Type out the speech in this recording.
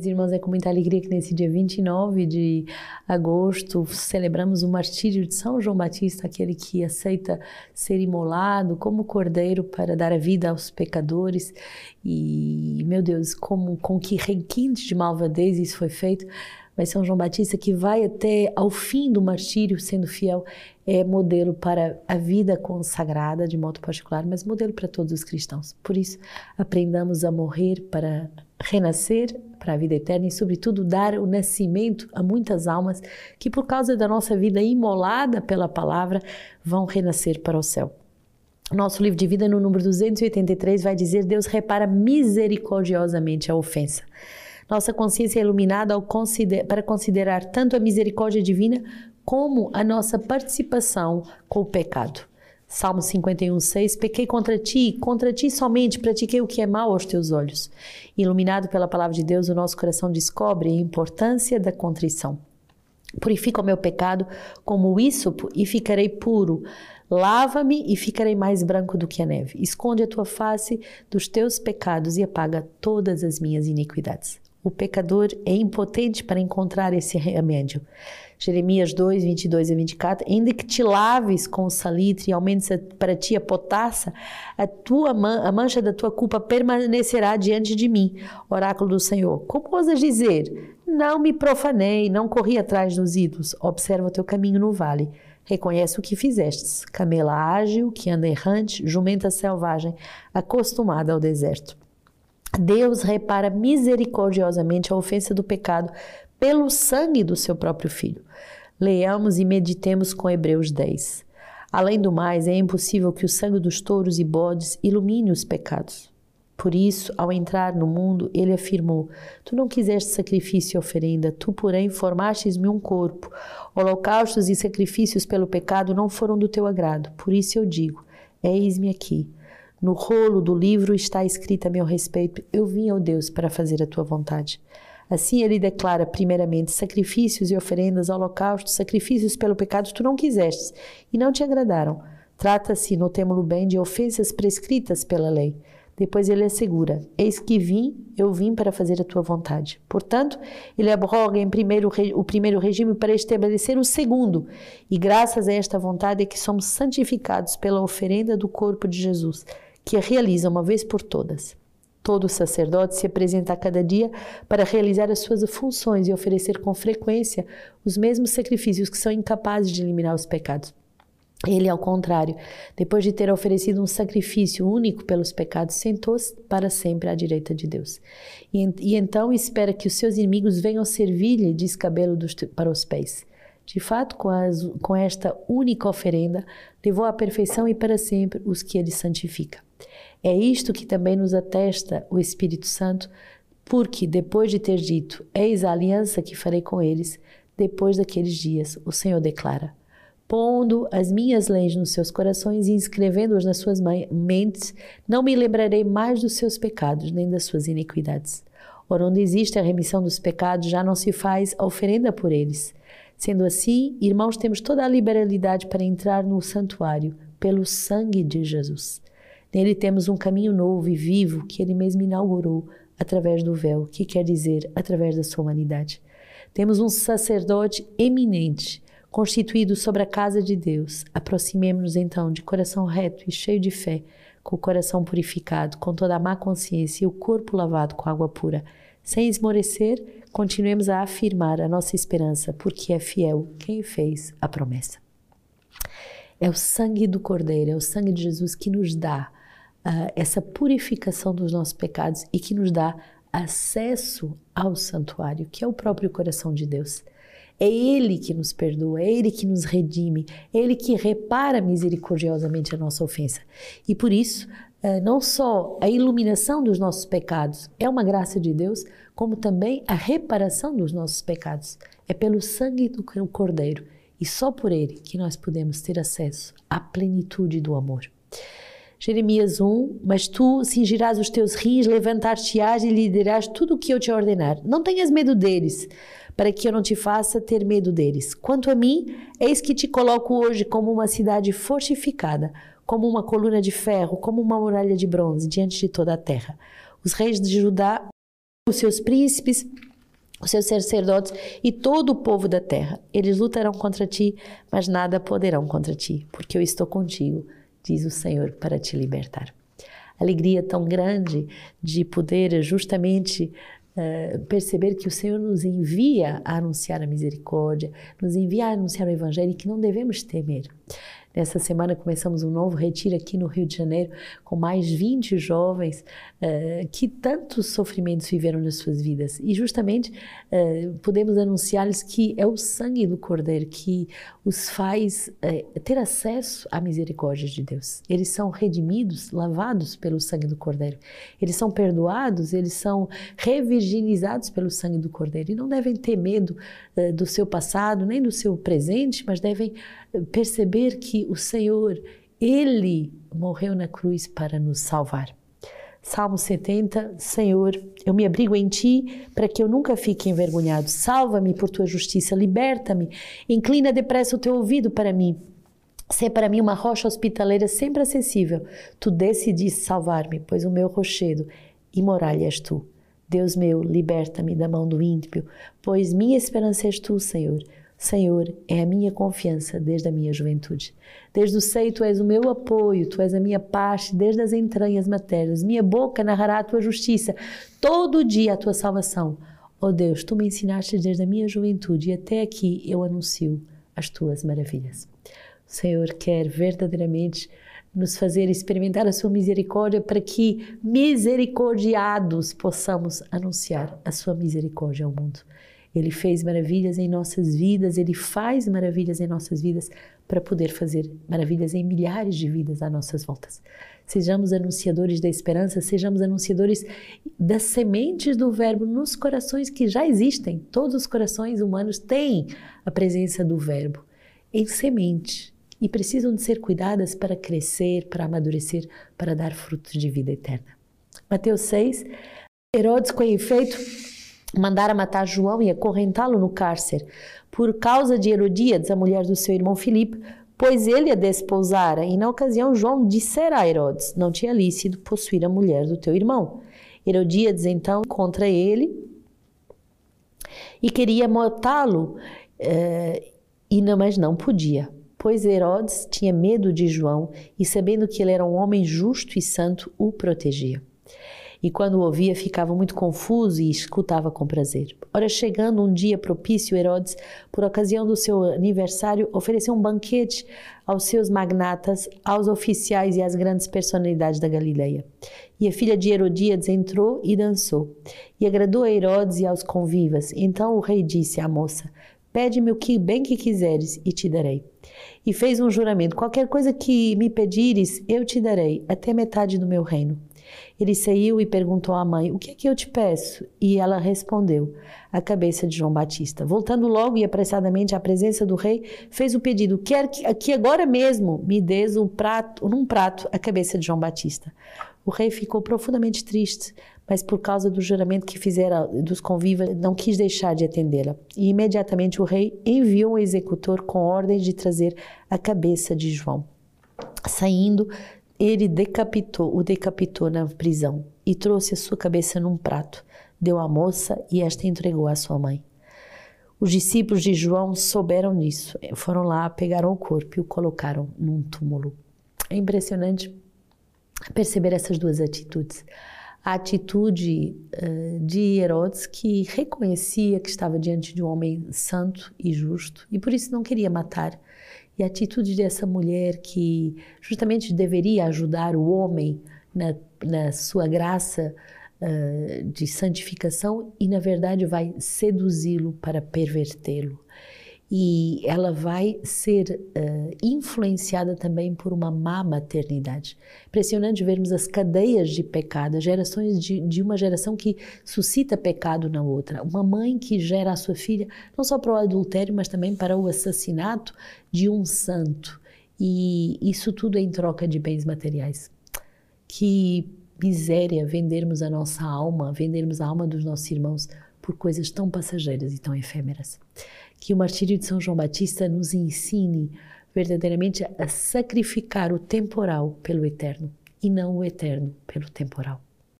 Irmãos, é com muita alegria que nesse dia 29 de agosto celebramos o martírio de São João Batista, aquele que aceita ser imolado como cordeiro para dar a vida aos pecadores. E, meu Deus, como, com que requinte de malvadez isso foi feito. Mas São João Batista, que vai até ao fim do martírio sendo fiel, é modelo para a vida consagrada, de modo particular, mas modelo para todos os cristãos. Por isso, aprendamos a morrer para renascer para a vida eterna e, sobretudo, dar o nascimento a muitas almas que, por causa da nossa vida imolada pela palavra, vão renascer para o céu. Nosso livro de vida, no número 283, vai dizer: Deus repara misericordiosamente a ofensa. Nossa consciência é iluminada consider para considerar tanto a misericórdia divina como a nossa participação com o pecado. Salmo 51, 6. Pequei contra ti, contra ti somente pratiquei o que é mal aos teus olhos. Iluminado pela palavra de Deus, o nosso coração descobre a importância da contrição. Purifica o meu pecado como o ísopo e ficarei puro. Lava-me e ficarei mais branco do que a neve. Esconde a tua face dos teus pecados e apaga todas as minhas iniquidades. O pecador é impotente para encontrar esse remédio. Jeremias 2, 22 a 24. Ainda que te laves com salitre e aumentes para ti a potassa, a, tua man, a mancha da tua culpa permanecerá diante de mim. Oráculo do Senhor. Como ousas dizer? Não me profanei, não corri atrás dos ídolos. Observa o teu caminho no vale. Reconhece o que fizestes. Camela ágil, que anda errante, jumenta selvagem, acostumada ao deserto. Deus repara misericordiosamente a ofensa do pecado pelo sangue do seu próprio filho. Leamos e meditemos com Hebreus 10. Além do mais, é impossível que o sangue dos touros e bodes ilumine os pecados. Por isso, ao entrar no mundo, ele afirmou: Tu não quiseste sacrifício e oferenda, tu, porém, formastes-me um corpo. Holocaustos e sacrifícios pelo pecado não foram do teu agrado. Por isso eu digo: Eis-me aqui. No rolo do livro está escrito a meu respeito: Eu vim ao Deus para fazer a tua vontade. Assim ele declara, primeiramente, sacrifícios e oferendas, holocaustos, sacrifícios pelo pecado tu não quisestes e não te agradaram. Trata-se, notemo-lo bem, de ofensas prescritas pela lei. Depois ele assegura: Eis que vim, eu vim para fazer a tua vontade. Portanto, ele abroga em primeiro, o primeiro regime para estabelecer o segundo, e graças a esta vontade é que somos santificados pela oferenda do corpo de Jesus que realiza uma vez por todas. Todo sacerdote se apresenta a cada dia para realizar as suas funções e oferecer com frequência os mesmos sacrifícios que são incapazes de eliminar os pecados. Ele, ao contrário, depois de ter oferecido um sacrifício único pelos pecados, sentou-se para sempre à direita de Deus. E, e, então espera que os seus inimigos venham servir-lhe de escabelo dos, para os pés. De fato, com, as, com esta única oferenda, levou à perfeição e para sempre os que ele santifica. É isto que também nos atesta o Espírito Santo, porque depois de ter dito: Eis a aliança que farei com eles, depois daqueles dias, o Senhor declara: Pondo as minhas leis nos seus corações e inscrevendo-as nas suas mentes, não me lembrarei mais dos seus pecados, nem das suas iniquidades. Ora, onde existe a remissão dos pecados, já não se faz a oferenda por eles. Sendo assim, irmãos, temos toda a liberalidade para entrar no santuário pelo sangue de Jesus. Nele temos um caminho novo e vivo que ele mesmo inaugurou através do véu, que quer dizer através da sua humanidade. Temos um sacerdote eminente, constituído sobre a casa de Deus. Aproximemo-nos então de coração reto e cheio de fé, com o coração purificado, com toda a má consciência e o corpo lavado com água pura. Sem esmorecer, continuemos a afirmar a nossa esperança, porque é fiel quem fez a promessa. É o sangue do Cordeiro, é o sangue de Jesus que nos dá uh, essa purificação dos nossos pecados e que nos dá acesso ao santuário, que é o próprio coração de Deus. É Ele que nos perdoa, é Ele que nos redime, é Ele que repara misericordiosamente a nossa ofensa. E por isso, não só a iluminação dos nossos pecados é uma graça de Deus, como também a reparação dos nossos pecados. É pelo sangue do Cordeiro e só por ele que nós podemos ter acesso à plenitude do amor. Jeremias 1, mas tu cingirás os teus rins, levantar-te-ás e lhe dirás tudo o que eu te ordenar. Não tenhas medo deles, para que eu não te faça ter medo deles. Quanto a mim, eis que te coloco hoje como uma cidade fortificada, como uma coluna de ferro, como uma muralha de bronze diante de toda a terra. Os reis de Judá os seus príncipes, os seus sacerdotes e todo o povo da terra. Eles lutarão contra ti, mas nada poderão contra ti, porque eu estou contigo, diz o Senhor, para te libertar. Alegria tão grande de poder justamente uh, perceber que o Senhor nos envia a anunciar a misericórdia, nos envia a anunciar o Evangelho e que não devemos temer. Nessa semana começamos um novo retiro aqui no Rio de Janeiro com mais 20 jovens uh, que tantos sofrimentos viveram nas suas vidas. E justamente uh, podemos anunciar-lhes que é o sangue do Cordeiro que os faz uh, ter acesso à misericórdia de Deus. Eles são redimidos, lavados pelo sangue do Cordeiro. Eles são perdoados, eles são revirginizados pelo sangue do Cordeiro. E não devem ter medo do seu passado, nem do seu presente, mas devem perceber que o Senhor, Ele morreu na cruz para nos salvar. Salmo 70, Senhor, eu me abrigo em Ti para que eu nunca fique envergonhado. Salva-me por Tua justiça, liberta-me, inclina depressa o Teu ouvido para mim. Sê para mim uma rocha hospitaleira sempre acessível. Tu decidiste salvar-me, pois o meu rochedo e muralha és Tu. Deus meu, liberta-me da mão do ímpio, pois minha esperança és Tu, Senhor. Senhor, é a minha confiança desde a minha juventude. Desde o seio tu és o meu apoio, tu és a minha parte desde as entranhas maternas. Minha boca narrará a tua justiça, todo dia a tua salvação. Ó oh Deus, tu me ensinaste desde a minha juventude e até aqui eu anuncio as tuas maravilhas. O Senhor quer verdadeiramente nos fazer experimentar a sua misericórdia para que, misericordiados, possamos anunciar a sua misericórdia ao mundo. Ele fez maravilhas em nossas vidas, ele faz maravilhas em nossas vidas para poder fazer maravilhas em milhares de vidas à nossas voltas. Sejamos anunciadores da esperança, sejamos anunciadores das sementes do Verbo nos corações que já existem. Todos os corações humanos têm a presença do Verbo em semente e precisam de ser cuidadas para crescer, para amadurecer, para dar frutos de vida eterna. Mateus 6, Herodes, com efeito, mandara matar João e acorrentá-lo no cárcere, por causa de Herodíades, a mulher do seu irmão Filipe, pois ele a desposara, e na ocasião João dissera a Herodes, não tinha lícito possuir a mulher do teu irmão. Herodíades, então, contra ele, e queria matá-lo, eh, e não, mas não podia, pois Herodes tinha medo de João, e sabendo que ele era um homem justo e santo, o protegia e quando o ouvia ficava muito confuso e escutava com prazer. Ora, chegando um dia propício, Herodes, por ocasião do seu aniversário, ofereceu um banquete aos seus magnatas, aos oficiais e às grandes personalidades da Galileia. E a filha de Herodíades entrou e dançou, e agradou a Herodes e aos convivas. Então o rei disse à moça: Pede-me o que bem que quiseres e te darei. E fez um juramento: Qualquer coisa que me pedires, eu te darei, até metade do meu reino. Ele saiu e perguntou à mãe: O que é que eu te peço? E ela respondeu: A cabeça de João Batista. Voltando logo e apressadamente à presença do rei, fez o pedido: Quer que, que agora mesmo me des um prato, num prato a cabeça de João Batista. O rei ficou profundamente triste, mas por causa do juramento que fizera dos convivas, não quis deixar de atendê-la. E imediatamente o rei enviou um executor com ordem de trazer a cabeça de João. Saindo, ele decapitou, o decapitou na prisão e trouxe a sua cabeça num prato, deu à moça e esta entregou à sua mãe. Os discípulos de João souberam disso, foram lá, pegaram o corpo e o colocaram num túmulo. É impressionante perceber essas duas atitudes. A atitude uh, de Herodes, que reconhecia que estava diante de um homem santo e justo e por isso não queria matar e a atitude dessa mulher que justamente deveria ajudar o homem na, na sua graça uh, de santificação e, na verdade, vai seduzi-lo para pervertê-lo e ela vai ser uh, influenciada também por uma má maternidade. Impressionante vermos as cadeias de pecado, gerações de, de, uma geração que suscita pecado na outra. Uma mãe que gera a sua filha não só para o adultério, mas também para o assassinato de um santo. E isso tudo em troca de bens materiais. Que miséria vendermos a nossa alma, vendermos a alma dos nossos irmãos por coisas tão passageiras e tão efêmeras que o martírio de São João Batista nos ensine verdadeiramente a sacrificar o temporal pelo eterno e não o eterno pelo temporal.